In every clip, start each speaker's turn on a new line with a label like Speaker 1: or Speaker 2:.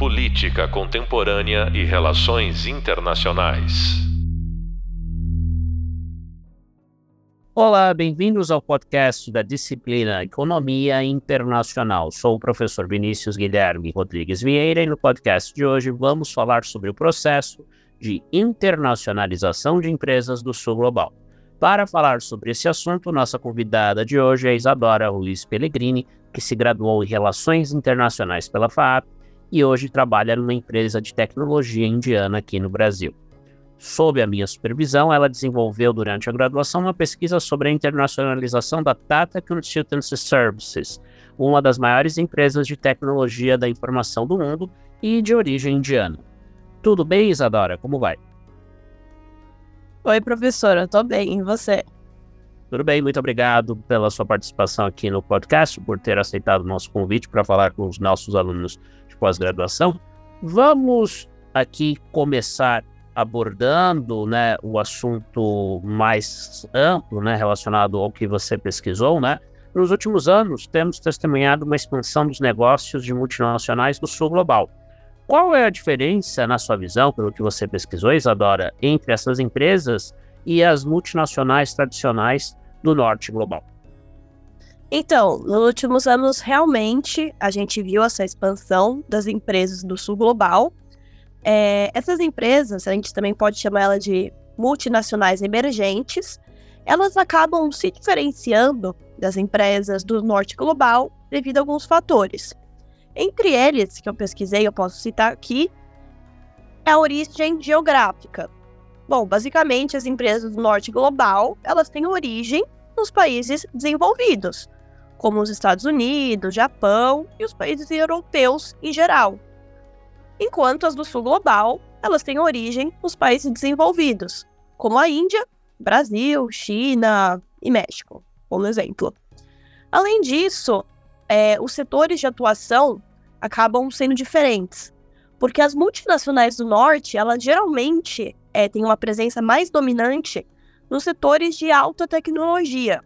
Speaker 1: Política Contemporânea e Relações Internacionais.
Speaker 2: Olá, bem-vindos ao podcast da disciplina Economia Internacional. Sou o professor Vinícius Guilherme Rodrigues Vieira e no podcast de hoje vamos falar sobre o processo de internacionalização de empresas do Sul Global. Para falar sobre esse assunto, nossa convidada de hoje é Isadora Luiz Pellegrini, que se graduou em Relações Internacionais pela FAAP e hoje trabalha numa empresa de tecnologia indiana aqui no Brasil. Sob a minha supervisão, ela desenvolveu durante a graduação uma pesquisa sobre a internacionalização da Tata Consultancy Services, uma das maiores empresas de tecnologia da informação do mundo e de origem indiana. Tudo bem, Isadora? Como vai?
Speaker 3: Oi, professora, tô bem, e você?
Speaker 2: Tudo bem, muito obrigado pela sua participação aqui no podcast, por ter aceitado o nosso convite para falar com os nossos alunos pós-graduação. Vamos aqui começar abordando né, o assunto mais amplo né, relacionado ao que você pesquisou. Né? Nos últimos anos, temos testemunhado uma expansão dos negócios de multinacionais do sul global. Qual é a diferença, na sua visão, pelo que você pesquisou, Isadora, entre essas empresas e as multinacionais tradicionais do norte global?
Speaker 3: Então, nos últimos anos, realmente, a gente viu essa expansão das empresas do sul global. É, essas empresas, a gente também pode chamar ela de multinacionais emergentes, elas acabam se diferenciando das empresas do norte global devido a alguns fatores. Entre eles, que eu pesquisei, eu posso citar aqui, é a origem geográfica. Bom, basicamente, as empresas do norte global, elas têm origem nos países desenvolvidos, como os Estados Unidos, Japão e os países europeus em geral. Enquanto as do sul global, elas têm origem nos países desenvolvidos, como a Índia, Brasil, China e México, como exemplo. Além disso, é, os setores de atuação acabam sendo diferentes, porque as multinacionais do norte, elas geralmente é, têm uma presença mais dominante nos setores de alta tecnologia,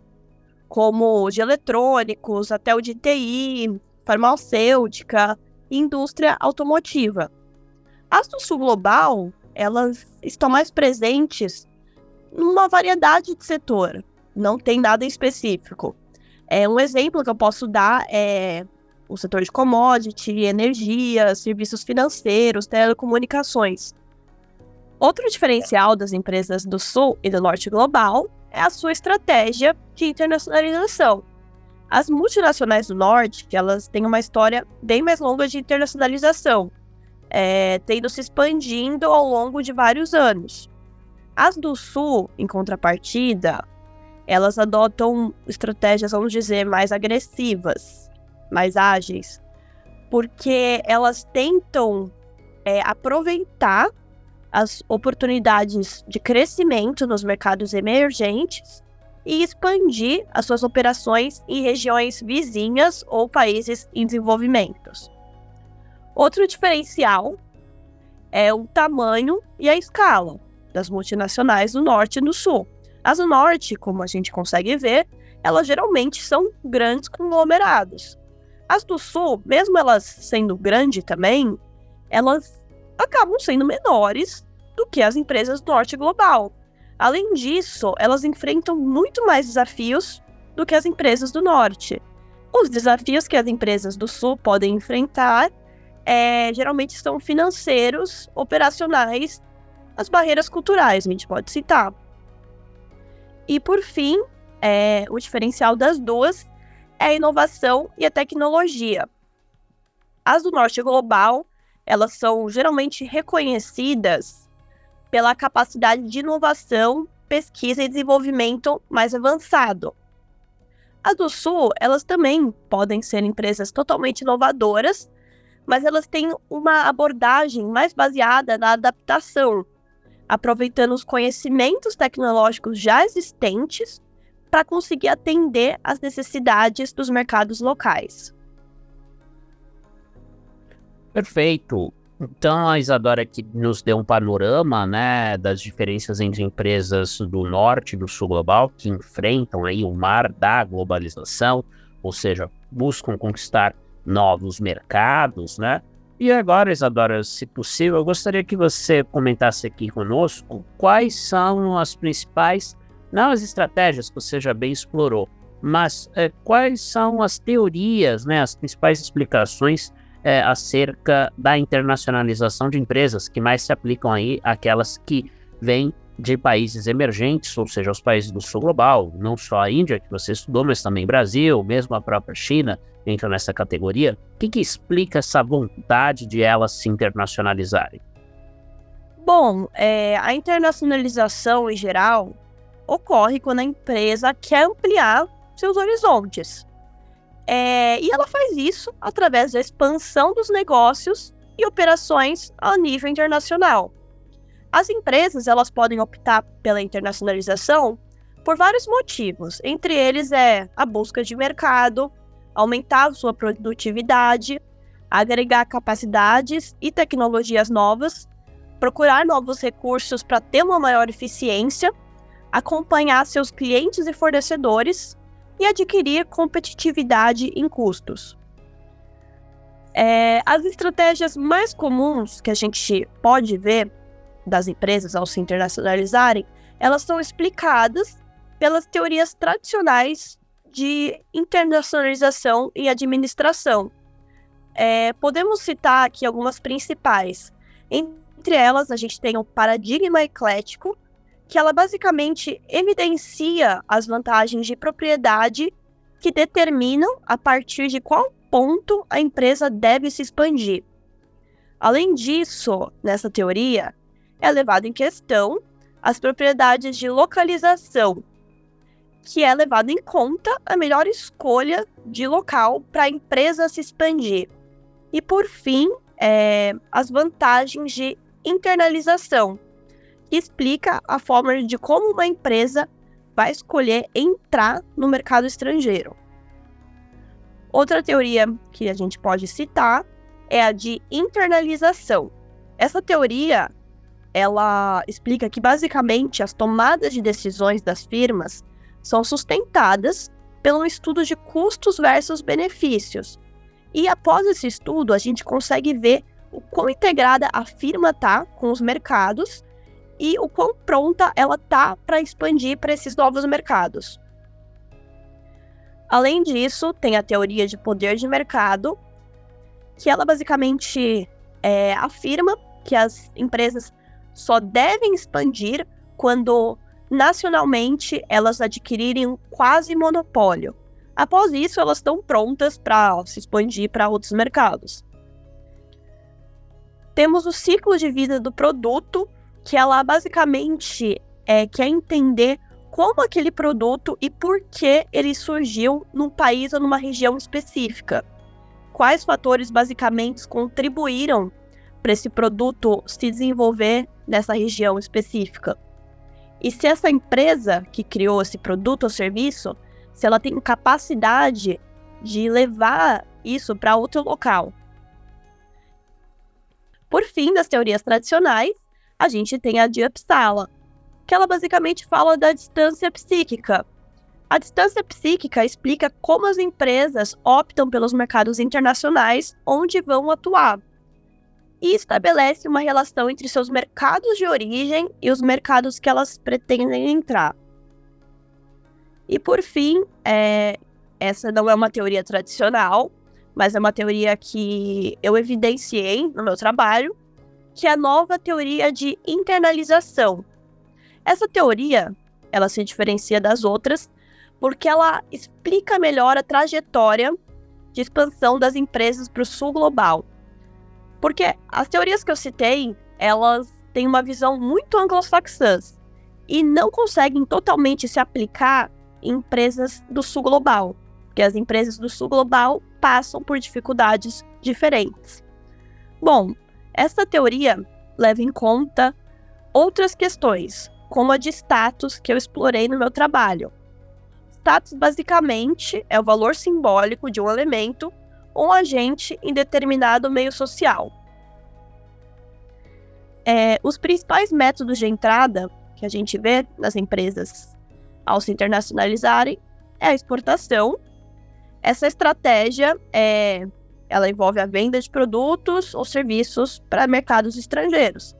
Speaker 3: como de eletrônicos, até o de TI, farmacêutica indústria automotiva. As do sul global, elas estão mais presentes numa variedade de setor, não tem nada específico. É, um exemplo que eu posso dar é o setor de commodity, energia, serviços financeiros, telecomunicações. Outro diferencial das empresas do Sul e do Norte global é a sua estratégia de internacionalização. As multinacionais do Norte, que elas têm uma história bem mais longa de internacionalização, é, tendo se expandindo ao longo de vários anos. As do Sul, em contrapartida, elas adotam estratégias, vamos dizer, mais agressivas, mais ágeis, porque elas tentam é, aproveitar as oportunidades de crescimento nos mercados emergentes e expandir as suas operações em regiões vizinhas ou países em desenvolvimento. Outro diferencial é o tamanho e a escala das multinacionais do Norte e do Sul. As do Norte, como a gente consegue ver, elas geralmente são grandes conglomerados. As do Sul, mesmo elas sendo grandes também, elas acabam sendo menores do que as empresas do norte global. Além disso, elas enfrentam muito mais desafios do que as empresas do norte. Os desafios que as empresas do sul podem enfrentar é, geralmente são financeiros, operacionais, as barreiras culturais, a gente pode citar. E por fim, é, o diferencial das duas é a inovação e a tecnologia. As do norte global elas são geralmente reconhecidas pela capacidade de inovação, pesquisa e desenvolvimento mais avançado. As do Sul, elas também podem ser empresas totalmente inovadoras, mas elas têm uma abordagem mais baseada na adaptação, aproveitando os conhecimentos tecnológicos já existentes para conseguir atender às necessidades dos mercados locais.
Speaker 2: Perfeito. Então a Isadora aqui nos deu um panorama, né, das diferenças entre empresas do norte e do sul global que enfrentam aí o mar da globalização, ou seja, buscam conquistar novos mercados, né? E agora, Isadora, se possível, eu gostaria que você comentasse aqui conosco quais são as principais, não as estratégias que você já bem explorou, mas é, quais são as teorias, né, as principais explicações é, acerca da internacionalização de empresas que mais se aplicam aí aquelas que vêm de países emergentes, ou seja, os países do sul global, não só a Índia, que você estudou, mas também Brasil, mesmo a própria China entra nessa categoria. O que, que explica essa vontade de elas se internacionalizarem?
Speaker 3: Bom, é, a internacionalização em geral ocorre quando a empresa quer ampliar seus horizontes. É, e ela faz isso através da expansão dos negócios e operações a nível internacional. As empresas elas podem optar pela internacionalização por vários motivos. Entre eles é a busca de mercado, aumentar sua produtividade, agregar capacidades e tecnologias novas, procurar novos recursos para ter uma maior eficiência, acompanhar seus clientes e fornecedores e adquirir competitividade em custos. É, as estratégias mais comuns que a gente pode ver das empresas ao se internacionalizarem, elas são explicadas pelas teorias tradicionais de internacionalização e administração. É, podemos citar aqui algumas principais. Entre elas, a gente tem o paradigma eclético, que ela basicamente evidencia as vantagens de propriedade que determinam a partir de qual ponto a empresa deve se expandir. Além disso, nessa teoria, é levado em questão as propriedades de localização, que é levado em conta a melhor escolha de local para a empresa se expandir. E por fim, é, as vantagens de internalização, que explica a forma de como uma empresa vai escolher entrar no mercado estrangeiro. Outra teoria que a gente pode citar é a de internalização. Essa teoria ela explica que basicamente as tomadas de decisões das firmas são sustentadas pelo estudo de custos versus benefícios. E após esse estudo, a gente consegue ver o quão integrada a firma tá com os mercados e o quão pronta ela tá para expandir para esses novos mercados. Além disso, tem a teoria de poder de mercado, que ela basicamente é, afirma que as empresas só devem expandir quando nacionalmente elas adquirirem quase monopólio. Após isso, elas estão prontas para se expandir para outros mercados. Temos o ciclo de vida do produto, que ela basicamente é, quer entender como aquele produto e por que ele surgiu num país ou numa região específica. Quais fatores basicamente contribuíram para esse produto se desenvolver nessa região específica. E se essa empresa que criou esse produto ou serviço, se ela tem capacidade de levar isso para outro local. Por fim, das teorias tradicionais, a gente tem a de Uppsala, que ela basicamente fala da distância psíquica. A distância psíquica explica como as empresas optam pelos mercados internacionais onde vão atuar e estabelece uma relação entre seus mercados de origem e os mercados que elas pretendem entrar. E por fim, é, essa não é uma teoria tradicional, mas é uma teoria que eu evidenciei no meu trabalho, que é a nova teoria de internalização. Essa teoria, ela se diferencia das outras porque ela explica melhor a trajetória de expansão das empresas para o sul global porque as teorias que eu citei, elas têm uma visão muito anglo-saxã e não conseguem totalmente se aplicar em empresas do sul global, porque as empresas do sul global passam por dificuldades diferentes. Bom, essa teoria leva em conta outras questões, como a de status que eu explorei no meu trabalho. Status basicamente é o valor simbólico de um elemento um agente em determinado meio social. É, os principais métodos de entrada que a gente vê nas empresas ao se internacionalizarem é a exportação. Essa estratégia é ela envolve a venda de produtos ou serviços para mercados estrangeiros.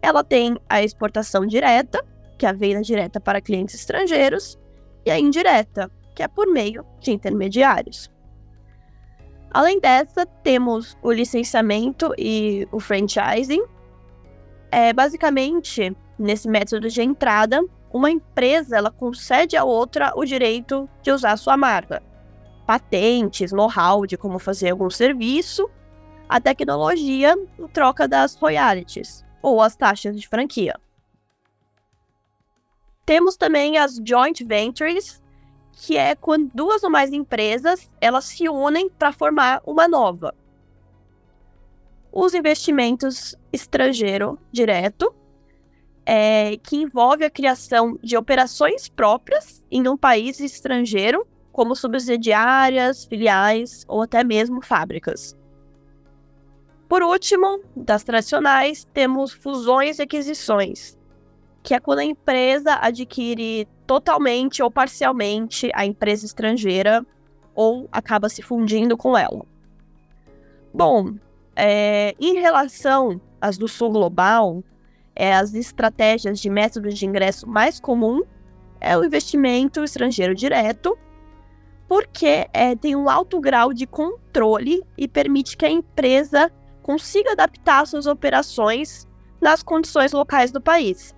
Speaker 3: Ela tem a exportação direta, que é a venda direta para clientes estrangeiros, e a indireta, que é por meio de intermediários. Além dessa, temos o licenciamento e o franchising. É, basicamente, nesse método de entrada, uma empresa ela concede a outra o direito de usar sua marca, patentes, know-how de como fazer algum serviço, a tecnologia em troca das royalties ou as taxas de franquia. Temos também as joint ventures, que é quando duas ou mais empresas elas se unem para formar uma nova. Os investimentos estrangeiro direto, é, que envolve a criação de operações próprias em um país estrangeiro, como subsidiárias, filiais ou até mesmo fábricas. Por último, das tradicionais, temos fusões e aquisições, que é quando a empresa adquire totalmente ou parcialmente a empresa estrangeira ou acaba se fundindo com ela. Bom, é, em relação às do Sul Global, é, as estratégias de método de ingresso mais comum é o investimento estrangeiro direto, porque é, tem um alto grau de controle e permite que a empresa consiga adaptar suas operações nas condições locais do país.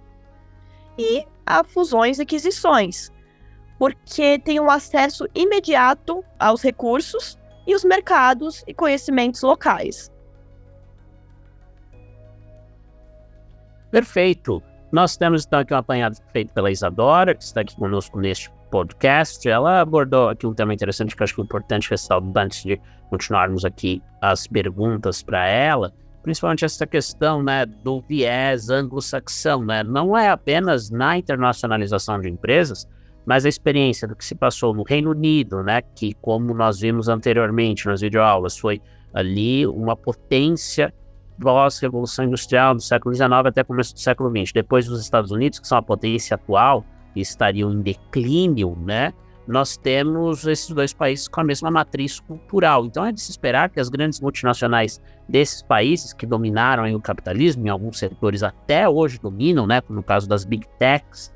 Speaker 3: E a fusões e aquisições, porque tem um acesso imediato aos recursos e os mercados e conhecimentos locais.
Speaker 2: Perfeito. Nós temos então aqui um apanhado feito pela Isadora, que está aqui conosco neste podcast. Ela abordou aqui um tema interessante que eu acho que é importante ressaltar antes de continuarmos aqui as perguntas para ela, principalmente essa questão né, do viés anglo-saxão. Né? Não é apenas na internacionalização de empresas, mas a experiência do que se passou no Reino Unido, né, que, como nós vimos anteriormente nas videoaulas, foi ali uma potência pós-revolução industrial do século XIX até começo do século XX. Depois dos Estados Unidos, que são a potência atual estariam em declínio, né? Nós temos esses dois países com a mesma matriz cultural. Então é de se esperar que as grandes multinacionais desses países que dominaram o capitalismo, em alguns setores até hoje dominam, né? No caso das big techs,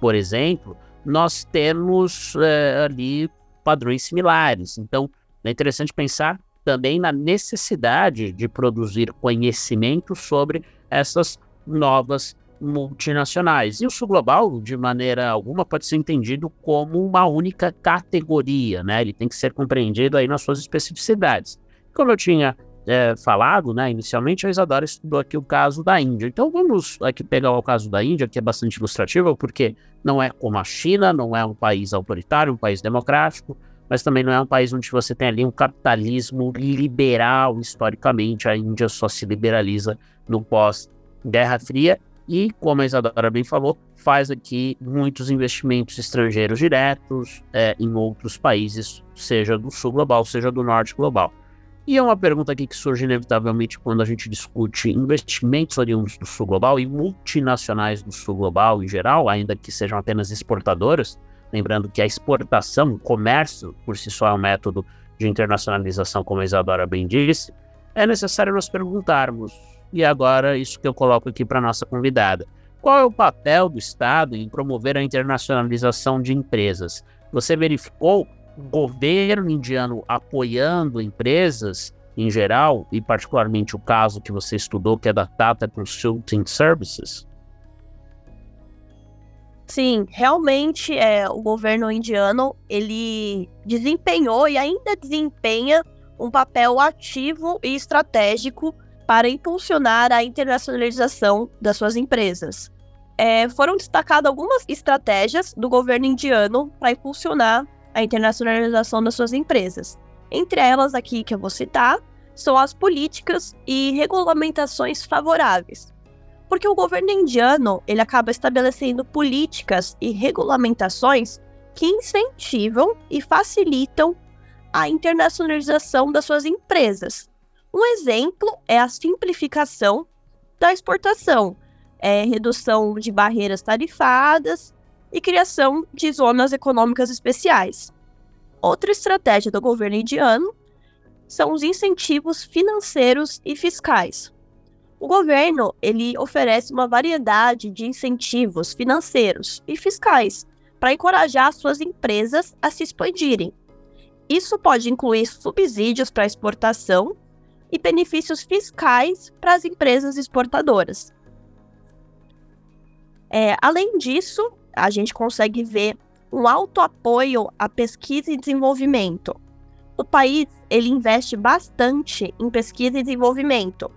Speaker 2: por exemplo, nós temos é, ali padrões similares. Então é interessante pensar também na necessidade de produzir conhecimento sobre essas novas multinacionais. E o sul global, de maneira alguma, pode ser entendido como uma única categoria, né? Ele tem que ser compreendido aí nas suas especificidades. Como eu tinha é, falado, né, inicialmente, a Isadora estudou aqui o caso da Índia. Então vamos aqui pegar o caso da Índia, que é bastante ilustrativo, porque não é como a China, não é um país autoritário, um país democrático, mas também não é um país onde você tem ali um capitalismo liberal historicamente. A Índia só se liberaliza no pós-Guerra Fria e, como a Isadora bem falou, faz aqui muitos investimentos estrangeiros diretos é, em outros países, seja do sul global, seja do norte global. E é uma pergunta aqui que surge inevitavelmente quando a gente discute investimentos oriundos do sul global e multinacionais do sul global em geral, ainda que sejam apenas exportadoras Lembrando que a exportação, o comércio, por si só é um método de internacionalização, como a Isadora bem disse, é necessário nos perguntarmos, e agora isso que eu coloco aqui para nossa convidada. Qual é o papel do Estado em promover a internacionalização de empresas? Você verificou o governo indiano apoiando empresas em geral, e particularmente o caso que você estudou, que é da Tata Consulting Services?
Speaker 3: Sim, realmente é, o governo indiano ele desempenhou e ainda desempenha um papel ativo e estratégico para impulsionar a internacionalização das suas empresas. É, foram destacadas algumas estratégias do governo indiano para impulsionar a internacionalização das suas empresas. Entre elas aqui que eu vou citar são as políticas e regulamentações favoráveis, porque o governo indiano ele acaba estabelecendo políticas e regulamentações que incentivam e facilitam a internacionalização das suas empresas. Um exemplo é a simplificação da exportação, é, redução de barreiras tarifadas e criação de zonas econômicas especiais. Outra estratégia do governo indiano são os incentivos financeiros e fiscais. O governo ele oferece uma variedade de incentivos financeiros e fiscais para encorajar suas empresas a se expandirem. Isso pode incluir subsídios para exportação e benefícios fiscais para as empresas exportadoras. É, além disso, a gente consegue ver um alto apoio à pesquisa e desenvolvimento. O país ele investe bastante em pesquisa e desenvolvimento,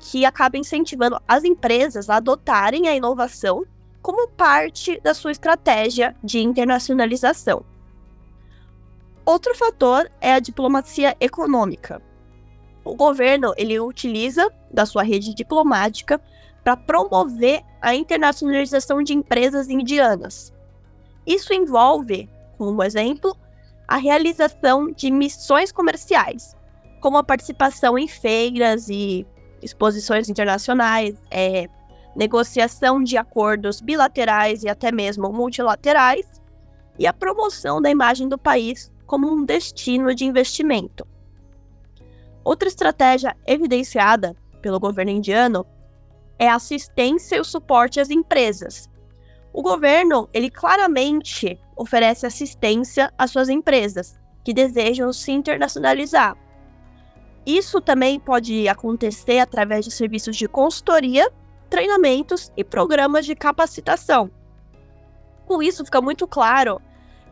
Speaker 3: que acaba incentivando as empresas a adotarem a inovação como parte da sua estratégia de internacionalização. Outro fator é a diplomacia econômica. O governo ele utiliza da sua rede diplomática para promover a internacionalização de empresas indianas. Isso envolve, como exemplo, a realização de missões comerciais, como a participação em feiras e exposições internacionais, é, negociação de acordos bilaterais e até mesmo multilaterais, e a promoção da imagem do país como um destino de investimento. Outra estratégia evidenciada pelo governo indiano é a assistência e o suporte às empresas. O governo, ele claramente oferece assistência às suas empresas que desejam se internacionalizar. Isso também pode acontecer através de serviços de consultoria, treinamentos e programas de capacitação. Com isso, fica muito claro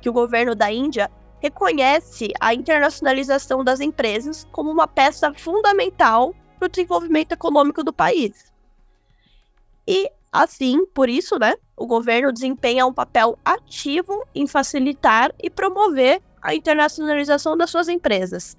Speaker 3: que o governo da Índia reconhece a internacionalização das empresas como uma peça fundamental para o desenvolvimento econômico do país. E, assim, por isso, né, o governo desempenha um papel ativo em facilitar e promover a internacionalização das suas empresas.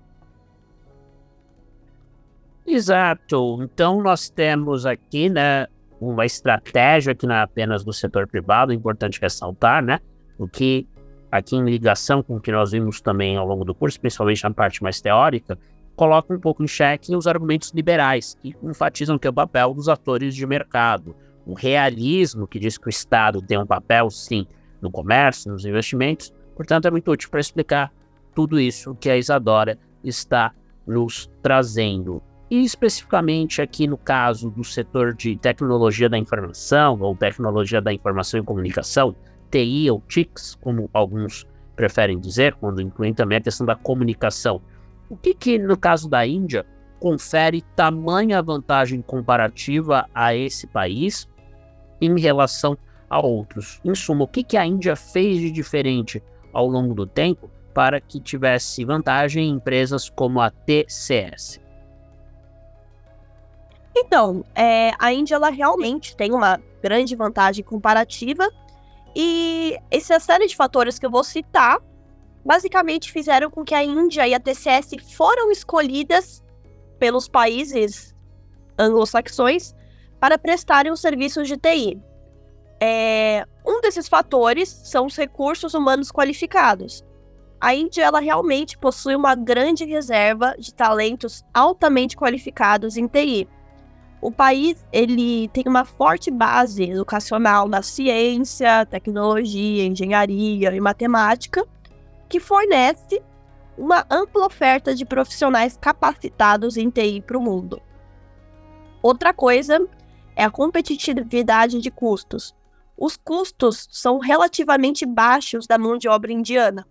Speaker 2: Exato. Então, nós temos aqui, né, uma estratégia que não é apenas do setor privado, é importante ressaltar, né, o que aqui em ligação com o que nós vimos também ao longo do curso, principalmente na parte mais teórica, coloca um pouco em xeque os argumentos liberais, que enfatizam que é o papel dos atores de mercado. O realismo, que diz que o Estado tem um papel, sim, no comércio, nos investimentos. Portanto, é muito útil para explicar tudo isso que a Isadora está nos trazendo. E especificamente aqui no caso do setor de tecnologia da informação, ou tecnologia da informação e comunicação, TI ou TICs, como alguns preferem dizer, quando incluem também a questão da comunicação. O que, que no caso da Índia, confere tamanha vantagem comparativa a esse país em relação a outros? Em suma, o que, que a Índia fez de diferente ao longo do tempo para que tivesse vantagem em empresas como a TCS?
Speaker 3: Então, é, a Índia ela realmente tem uma grande vantagem comparativa e essa série de fatores que eu vou citar basicamente fizeram com que a Índia e a TCS foram escolhidas pelos países anglo-saxões para prestarem os serviços de TI. É, um desses fatores são os recursos humanos qualificados. A Índia ela realmente possui uma grande reserva de talentos altamente qualificados em TI. O país ele tem uma forte base educacional na ciência, tecnologia, engenharia e matemática, que fornece uma ampla oferta de profissionais capacitados em TI para o mundo. Outra coisa é a competitividade de custos. Os custos são relativamente baixos da mão de obra indiana,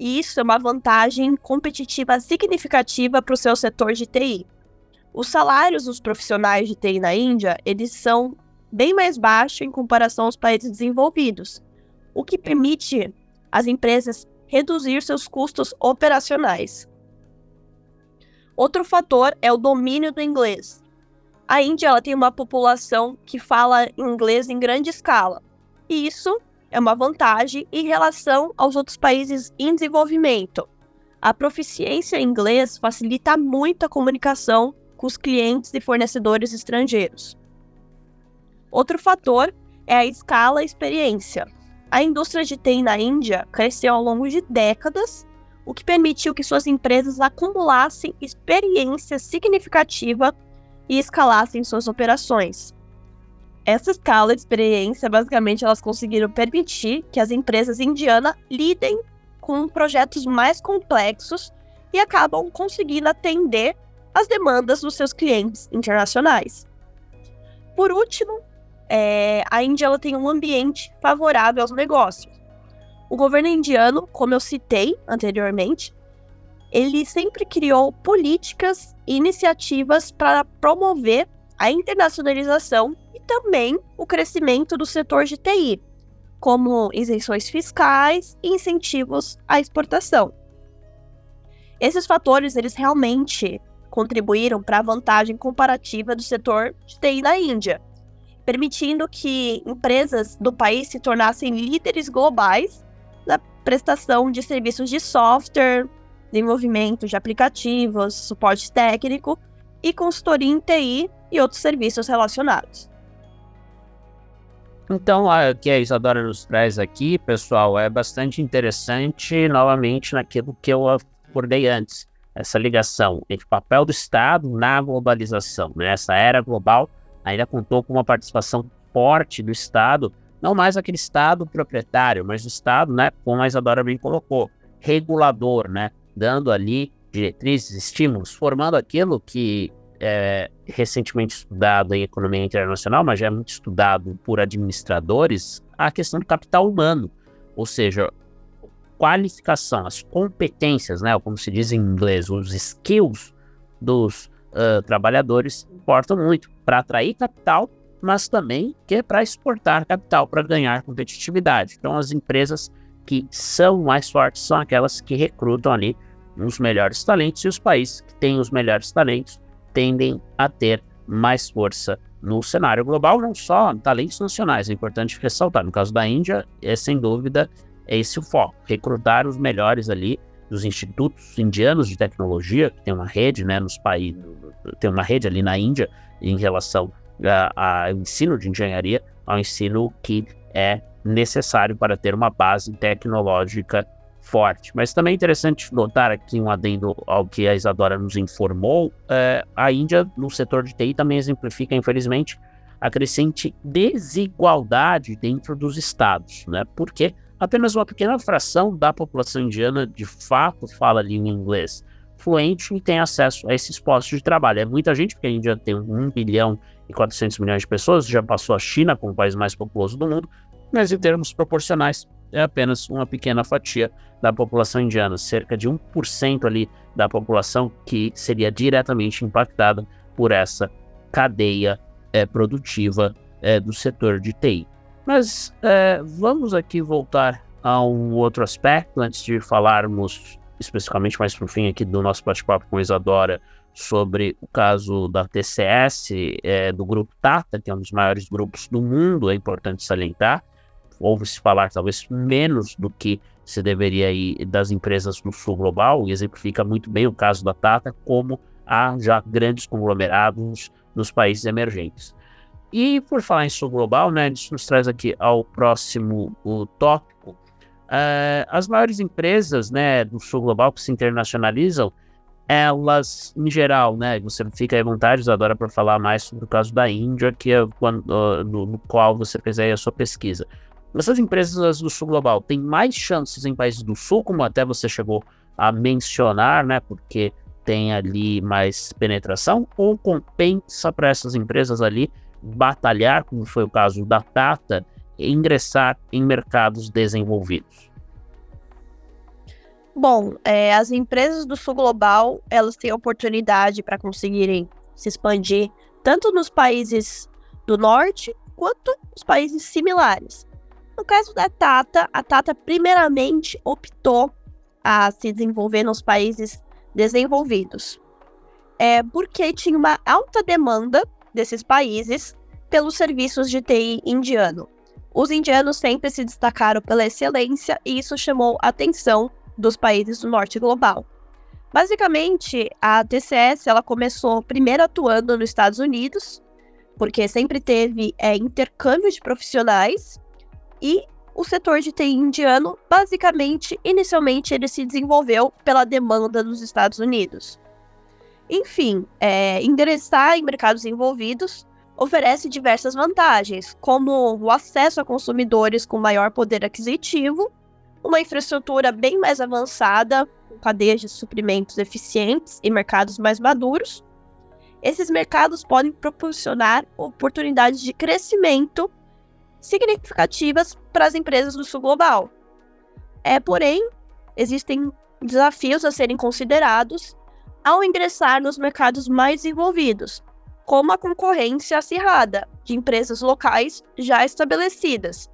Speaker 3: e isso é uma vantagem competitiva significativa para o seu setor de TI. Os salários dos profissionais de TI na Índia, eles são bem mais baixos em comparação aos países desenvolvidos, o que permite às empresas reduzir seus custos operacionais. Outro fator é o domínio do inglês. A Índia ela tem uma população que fala inglês em grande escala, e isso é uma vantagem em relação aos outros países em desenvolvimento. A proficiência em inglês facilita muito a comunicação com os clientes e fornecedores estrangeiros. Outro fator é a escala e experiência. A indústria de TI na Índia cresceu ao longo de décadas, o que permitiu que suas empresas acumulassem experiência significativa e escalassem suas operações. Essa escala de experiência, basicamente, elas conseguiram permitir que as empresas indianas lidem com projetos mais complexos e acabam conseguindo atender as demandas dos seus clientes internacionais. Por último, é, a Índia ela tem um ambiente favorável aos negócios. O governo indiano, como eu citei anteriormente, ele sempre criou políticas e iniciativas para promover a internacionalização e também o crescimento do setor de TI, como isenções fiscais e incentivos à exportação. Esses fatores eles realmente contribuíram para a vantagem comparativa do setor de TI na Índia, permitindo que empresas do país se tornassem líderes globais na prestação de serviços de software, desenvolvimento de aplicativos, suporte técnico e consultoria em TI e outros serviços relacionados.
Speaker 2: Então, o que a Isadora nos traz aqui, pessoal, é bastante interessante, novamente, naquilo que eu acordei antes, essa ligação entre o papel do Estado na globalização. Né? Essa era global ainda contou com uma participação forte do Estado, não mais aquele Estado proprietário, mas o Estado, né, como a Isadora bem colocou, regulador, né, dando ali diretrizes, estímulos, formando aquilo que é recentemente estudado em economia internacional, mas já é muito estudado por administradores, a questão do capital humano, ou seja, qualificação, as competências, né, como se diz em inglês, os skills dos uh, trabalhadores importam muito para atrair capital, mas também que é para exportar capital, para ganhar competitividade. Então, as empresas que são mais fortes são aquelas que recrutam ali os melhores talentos e os países que têm os melhores talentos tendem a ter mais força no cenário global, não só talentos nacionais, é importante ressaltar. No caso da Índia, é sem dúvida é esse o foco, recrutar os melhores ali dos institutos indianos de tecnologia, que tem uma rede, né, nos países, tem uma rede ali na Índia em relação ao ensino de engenharia, ao ensino que é necessário para ter uma base tecnológica forte. Mas também é interessante notar aqui um adendo ao que a Isadora nos informou, é, a Índia no setor de TI também exemplifica, infelizmente, a crescente desigualdade dentro dos estados, né? Porque apenas uma pequena fração da população indiana de fato fala a língua inglês fluente e tem acesso a esses postos de trabalho. É muita gente, porque a Índia tem 1 bilhão e 400 milhões de pessoas, já passou a China como o país mais populoso do mundo, mas em termos proporcionais, é apenas uma pequena fatia da população indiana, cerca de 1% ali da população que seria diretamente impactada por essa cadeia é, produtiva é, do setor de TI. Mas é, vamos aqui voltar a um outro aspecto antes de falarmos especificamente mais para o fim aqui do nosso bate-papo com Isadora sobre o caso da TCS, é, do grupo Tata, que é um dos maiores grupos do mundo, é importante salientar ouve-se falar talvez menos do que se deveria aí das empresas do sul global, e exemplifica muito bem o caso da Tata, como há já grandes conglomerados nos países emergentes. E por falar em sul global, né, isso nos traz aqui ao próximo o tópico. Uh, as maiores empresas né, do sul global que se internacionalizam, elas, em geral, né, você fica à vontade, Isadora, para falar mais sobre o caso da Índia, que é quando, uh, no, no, qual você fez aí a sua pesquisa. Essas empresas do sul global têm mais chances em países do sul, como até você chegou a mencionar, né? Porque tem ali mais penetração, ou compensa para essas empresas ali batalhar, como foi o caso da Tata, e ingressar em mercados desenvolvidos?
Speaker 3: Bom, é, as empresas do sul global elas têm oportunidade para conseguirem se expandir tanto nos países do norte quanto nos países similares. No caso da Tata, a Tata primeiramente optou a se desenvolver nos países desenvolvidos. É porque tinha uma alta demanda desses países pelos serviços de TI indiano. Os indianos sempre se destacaram pela excelência e isso chamou a atenção dos países do norte global. Basicamente, a TCS ela começou primeiro atuando nos Estados Unidos, porque sempre teve é, intercâmbio de profissionais e o setor de TI indiano, basicamente, inicialmente ele se desenvolveu pela demanda dos Estados Unidos. Enfim, é, ingressar em mercados envolvidos oferece diversas vantagens, como o acesso a consumidores com maior poder aquisitivo, uma infraestrutura bem mais avançada, com cadeias de suprimentos eficientes e mercados mais maduros, esses mercados podem proporcionar oportunidades de crescimento significativas para as empresas do sul global. É, porém, existem desafios a serem considerados ao ingressar nos mercados mais desenvolvidos, como a concorrência acirrada de empresas locais já estabelecidas,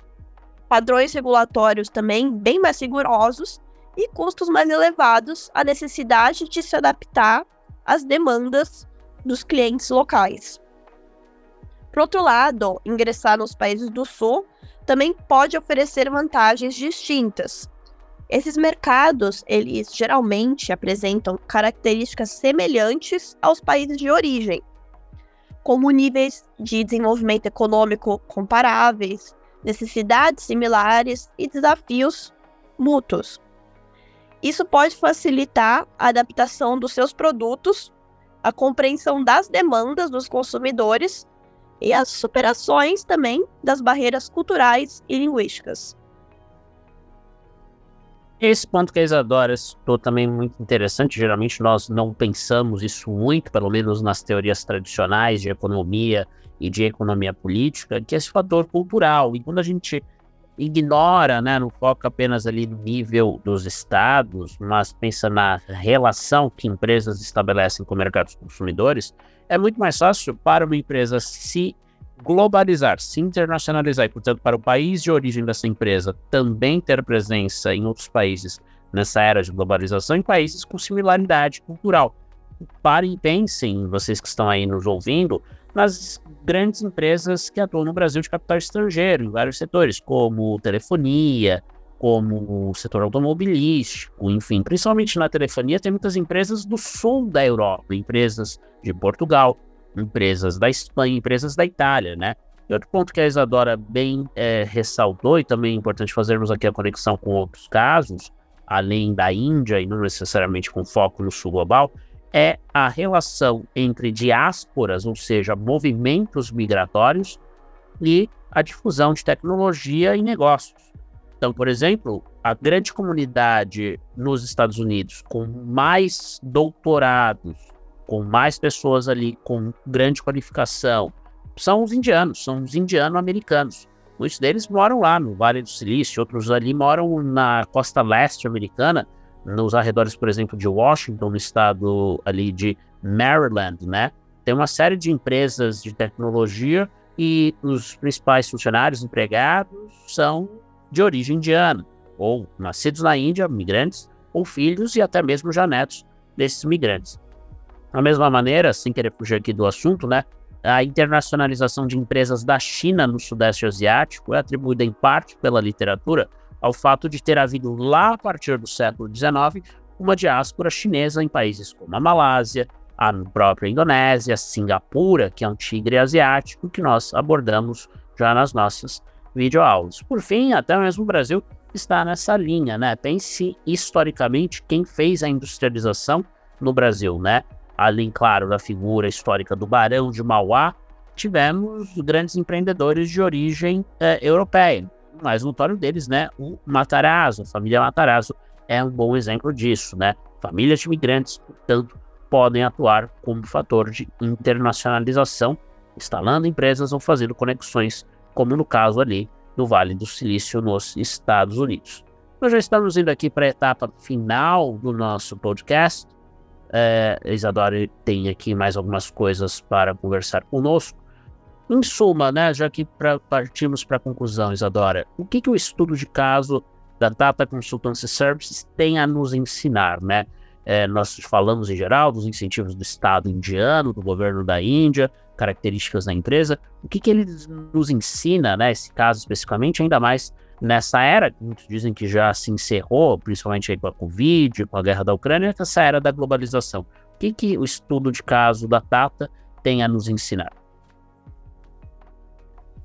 Speaker 3: padrões regulatórios também bem mais rigorosos e custos mais elevados, a necessidade de se adaptar às demandas dos clientes locais. Por outro lado, ingressar nos países do Sul também pode oferecer vantagens distintas. Esses mercados, eles geralmente apresentam características semelhantes aos países de origem, como níveis de desenvolvimento econômico comparáveis, necessidades similares e desafios mútuos. Isso pode facilitar a adaptação dos seus produtos a compreensão das demandas dos consumidores e as superações também das barreiras culturais e linguísticas.
Speaker 2: Esse ponto que a Isadora citou também é muito interessante. Geralmente nós não pensamos isso muito, pelo menos nas teorias tradicionais de economia e de economia política, que é esse fator cultural. E quando a gente ignora, né, não foca apenas ali no nível dos estados, mas pensa na relação que empresas estabelecem com mercados consumidores, é muito mais fácil para uma empresa se globalizar, se internacionalizar e, portanto, para o país de origem dessa empresa também ter presença em outros países nessa era de globalização, em países com similaridade cultural. Parem e pensem, vocês que estão aí nos ouvindo, nas grandes empresas que atuam no Brasil de capital estrangeiro, em vários setores, como telefonia, como o setor automobilístico, enfim, principalmente na telefonia, tem muitas empresas do sul da Europa, empresas de Portugal, empresas da Espanha, empresas da Itália, né? E outro ponto que a Isadora bem é, ressaltou, e também é importante fazermos aqui a conexão com outros casos, além da Índia e não necessariamente com foco no sul global, é a relação entre diásporas, ou seja, movimentos migratórios, e a difusão de tecnologia e negócios. Então, por exemplo, a grande comunidade nos Estados Unidos com mais doutorados, com mais pessoas ali com grande qualificação, são os indianos, são os indiano-americanos. Muitos deles moram lá no Vale do Silício, outros ali moram na costa leste americana, nos arredores, por exemplo, de Washington, no estado ali de Maryland, né? Tem uma série de empresas de tecnologia e os principais funcionários empregados são de origem indiana, ou nascidos na Índia, migrantes, ou filhos e até mesmo já netos desses migrantes. Da mesma maneira, sem querer fugir aqui do assunto, né? A internacionalização de empresas da China no Sudeste Asiático é atribuída em parte pela literatura ao fato de ter havido lá a partir do século XIX uma diáspora chinesa em países como a Malásia, a própria Indonésia, Singapura, que é um tigre asiático que nós abordamos já nas nossas videoaulas. Por fim, até mesmo o Brasil está nessa linha, né? Pense historicamente quem fez a industrialização no Brasil, né? Além, claro, da figura histórica do Barão de Mauá, tivemos grandes empreendedores de origem eh, europeia mais notório deles, né, o Matarazzo, a família Matarazzo é um bom exemplo disso, né? Famílias de imigrantes, portanto, podem atuar como fator de internacionalização, instalando empresas ou fazendo conexões, como no caso ali do Vale do Silício nos Estados Unidos. Nós já estamos indo aqui para a etapa final do nosso podcast. É, Isadora tem aqui mais algumas coisas para conversar conosco. Em suma, né, já que pra, partimos para a conclusão, Isadora, o que, que o estudo de caso da Data Consultancy Services tem a nos ensinar, né? É, nós falamos em geral dos incentivos do Estado indiano, do governo da Índia, características da empresa. O que, que ele nos ensina, né, esse caso especificamente, ainda mais nessa era, muitos dizem que já se encerrou, principalmente com a Covid, com a guerra da Ucrânia, essa era da globalização. O que, que o estudo de caso da Tata tem a nos ensinar?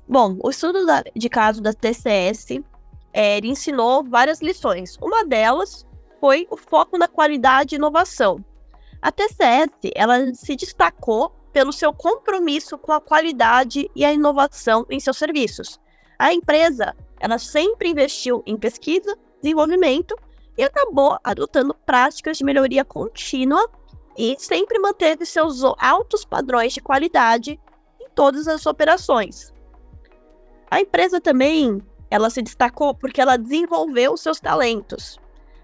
Speaker 3: Bom, o estudo da, de caso da TCS é, ensinou várias lições. Uma delas foi o foco na qualidade e inovação. A TCS ela se destacou pelo seu compromisso com a qualidade e a inovação em seus serviços. A empresa ela sempre investiu em pesquisa, desenvolvimento e acabou adotando práticas de melhoria contínua e sempre manteve seus altos padrões de qualidade em todas as operações. A empresa também, ela se destacou porque ela desenvolveu seus talentos.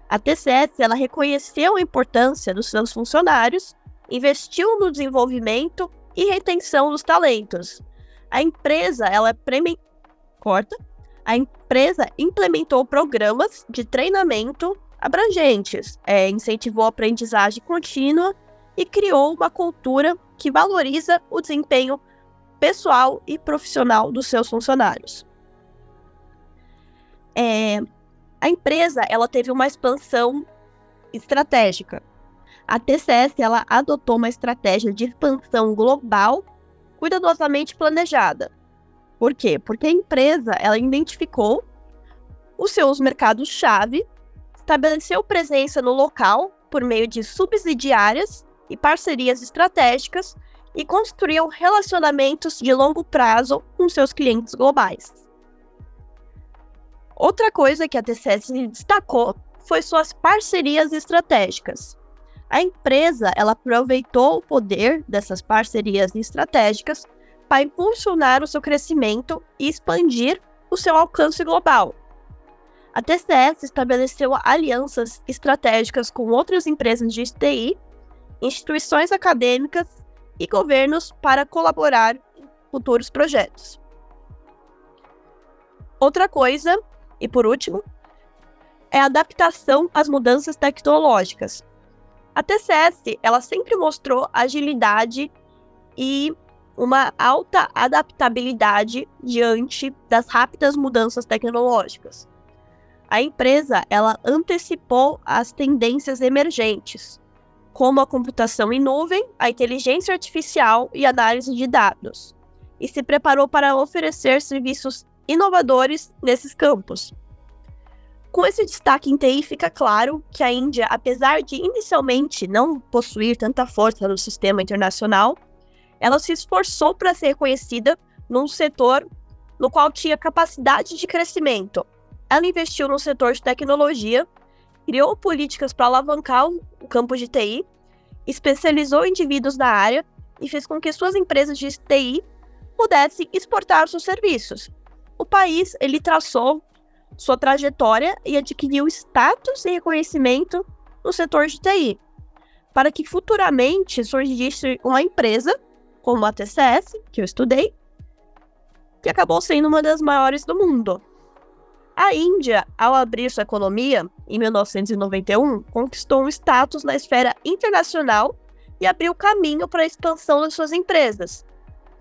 Speaker 3: A TCS, ela reconheceu a importância dos seus funcionários, investiu no desenvolvimento e retenção dos talentos. A empresa, ela preme... corta. A empresa implementou programas de treinamento abrangentes, é, incentivou a aprendizagem contínua e criou uma cultura que valoriza o desempenho pessoal e profissional dos seus funcionários. É, a empresa ela teve uma expansão estratégica. A TCS ela adotou uma estratégia de expansão global cuidadosamente planejada. Por quê? Porque a empresa ela identificou os seus mercados-chave, estabeleceu presença no local por meio de subsidiárias e parcerias estratégicas e construiu relacionamentos de longo prazo com seus clientes globais. Outra coisa que a TCS destacou foi suas parcerias estratégicas. A empresa ela aproveitou o poder dessas parcerias estratégicas para impulsionar o seu crescimento e expandir o seu alcance global. A TCS estabeleceu alianças estratégicas com outras empresas de TI instituições acadêmicas e governos para colaborar em futuros projetos. Outra coisa, e por último, é a adaptação às mudanças tecnológicas. A TCS, ela sempre mostrou agilidade e uma alta adaptabilidade diante das rápidas mudanças tecnológicas. A empresa, ela antecipou as tendências emergentes, como a computação em nuvem, a inteligência artificial e análise de dados, e se preparou para oferecer serviços inovadores nesses campos. Com esse destaque em TI, fica claro que a Índia, apesar de inicialmente não possuir tanta força no sistema internacional, ela se esforçou para ser reconhecida num setor no qual tinha capacidade de crescimento. Ela investiu no setor de tecnologia criou políticas para alavancar o campo de TI, especializou indivíduos na área e fez com que suas empresas de TI pudessem exportar seus serviços. O país ele traçou sua trajetória e adquiriu status e reconhecimento no setor de TI, para que futuramente surgisse uma empresa como a TCS, que eu estudei, que acabou sendo uma das maiores do mundo. A Índia, ao abrir sua economia em 1991, conquistou um status na esfera internacional e abriu caminho para a expansão das suas empresas.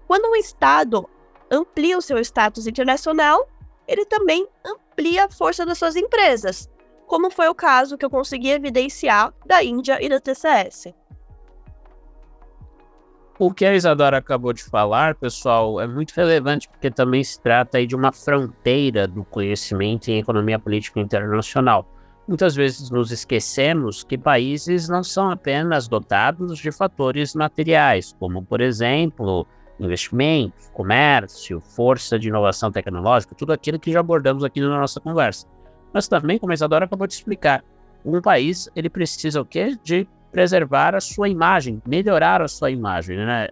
Speaker 3: Quando um Estado amplia o seu status internacional, ele também amplia a força das suas empresas, como foi o caso que eu consegui evidenciar da Índia e da TCS.
Speaker 2: O que a Isadora acabou de falar, pessoal, é muito relevante porque também se trata aí de uma fronteira do conhecimento em economia política internacional. Muitas vezes nos esquecemos que países não são apenas dotados de fatores materiais, como, por exemplo, investimento, comércio, força de inovação tecnológica, tudo aquilo que já abordamos aqui na nossa conversa. Mas também, como a Isadora acabou de explicar, um país ele precisa o quê? De preservar a sua imagem, melhorar a sua imagem, né?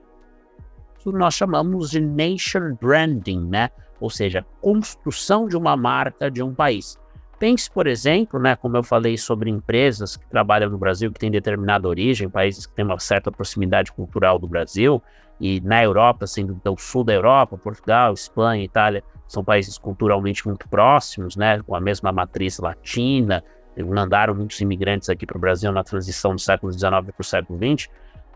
Speaker 2: Isso nós chamamos de nation branding, né? Ou seja, construção de uma marca de um país. Pense, por exemplo, né, como eu falei sobre empresas que trabalham no Brasil que têm determinada origem, países que têm uma certa proximidade cultural do Brasil, e na Europa, sendo o sul da Europa, Portugal, Espanha, Itália, são países culturalmente muito próximos, né, com a mesma matriz latina, mandaram muitos imigrantes aqui para o Brasil na transição do século XIX para o século XX,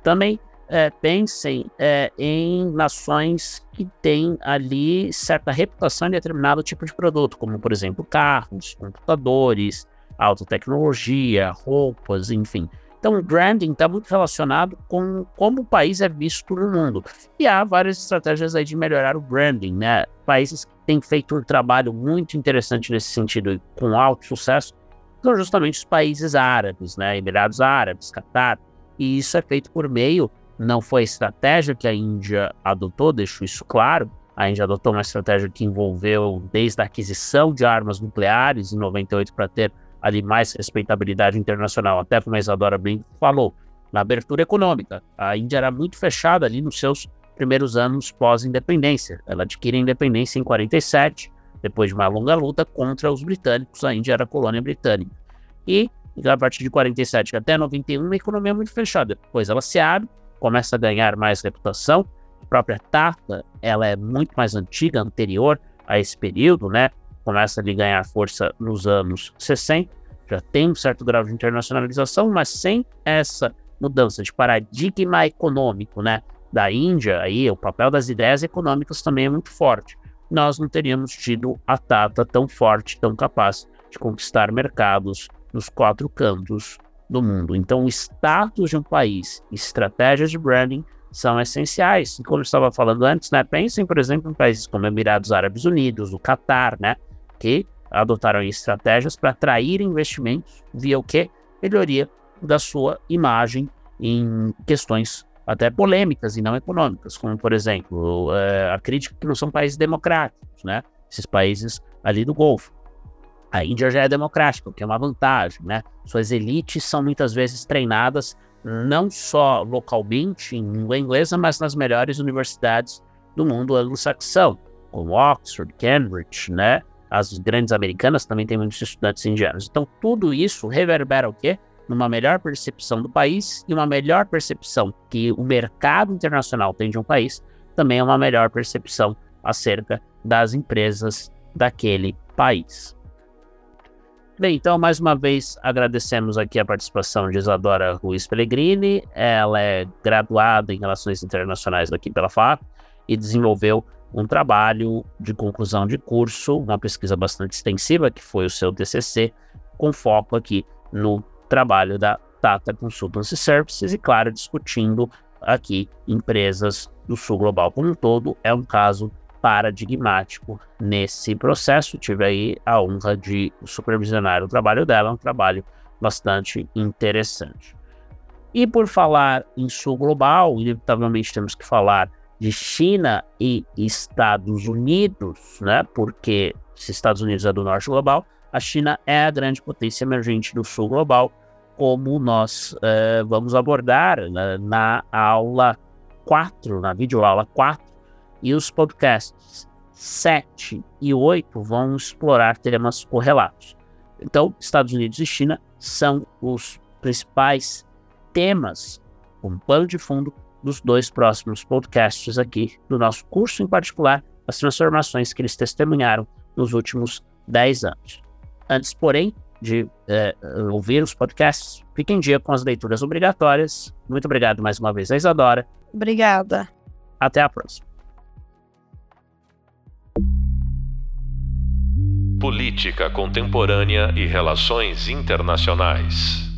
Speaker 2: também é, pensem é, em nações que têm ali certa reputação em determinado tipo de produto, como, por exemplo, carros, computadores, alta tecnologia, roupas, enfim. Então, o branding está muito relacionado com como o país é visto no mundo. E há várias estratégias aí de melhorar o branding, né? Países que têm feito um trabalho muito interessante nesse sentido, com alto sucesso, são justamente os países árabes, né? Emirados Árabes, Catar. E isso é feito por meio, não foi a estratégia que a Índia adotou, deixo isso claro. A Índia adotou uma estratégia que envolveu desde a aquisição de armas nucleares em 98 para ter ali mais respeitabilidade internacional, até como a Isadora bem falou, na abertura econômica. A Índia era muito fechada ali nos seus primeiros anos pós-independência. Ela adquire a independência em 47, depois de uma longa luta contra os britânicos. A Índia era colônia britânica. E a partir de 47 até 91, a economia é muito fechada. Depois ela se abre, começa a ganhar mais reputação. A própria Tata, ela é muito mais antiga, anterior a esse período, né? Começa a ganhar força nos anos 60. Já tem um certo grau de internacionalização, mas sem essa mudança de paradigma econômico, né? Da Índia, aí o papel das ideias econômicas também é muito forte. Nós não teríamos tido a Tata tão forte, tão capaz de conquistar mercados nos quatro cantos do mundo. Então, o status de um país, estratégias de branding são essenciais. E como eu estava falando antes, né, pensem, por exemplo, em países como Emirados Árabes Unidos, o Catar, né, que adotaram estratégias para atrair investimentos via o quê? Melhoria da sua imagem em questões até polêmicas e não econômicas, como, por exemplo, é, a crítica que não são países democráticos, né? Esses países ali do Golfo. A Índia já é democrática, o que é uma vantagem, né? Suas elites são muitas vezes treinadas não só localmente em língua inglesa, mas nas melhores universidades do mundo anglo-saxão, como Oxford, Cambridge, né? As grandes americanas também têm muitos estudantes indianos. Então, tudo isso reverbera o quê? Numa melhor percepção do país e uma melhor percepção que o mercado internacional tem de um país, também é uma melhor percepção acerca das empresas daquele país. Bem, então, mais uma vez, agradecemos aqui a participação de Isadora Ruiz Pellegrini. Ela é graduada em Relações Internacionais daqui pela FAP e desenvolveu um trabalho de conclusão de curso, uma pesquisa bastante extensiva, que foi o seu TCC, com foco aqui no trabalho da Tata Consultancy Services e, claro, discutindo aqui empresas do Sul Global como um todo. É um caso paradigmático nesse processo. Tive aí a honra de supervisionar o trabalho dela, um trabalho bastante interessante. E por falar em sul global, inevitavelmente temos que falar de China e Estados Unidos, né? Porque se Estados Unidos é do norte global, a China é a grande potência emergente do sul global, como nós uh, vamos abordar na, na aula 4, na videoaula 4 e os podcasts 7 e 8 vão explorar temas correlatos. Então, Estados Unidos e China são os principais temas, um pano de fundo dos dois próximos podcasts aqui do nosso curso, em particular, as transformações que eles testemunharam nos últimos 10 anos. Antes, porém, de é, ouvir os podcasts, fique em dia com as leituras obrigatórias. Muito obrigado mais uma vez a Isadora.
Speaker 3: Obrigada.
Speaker 2: Até a próxima.
Speaker 1: Política Contemporânea e Relações Internacionais.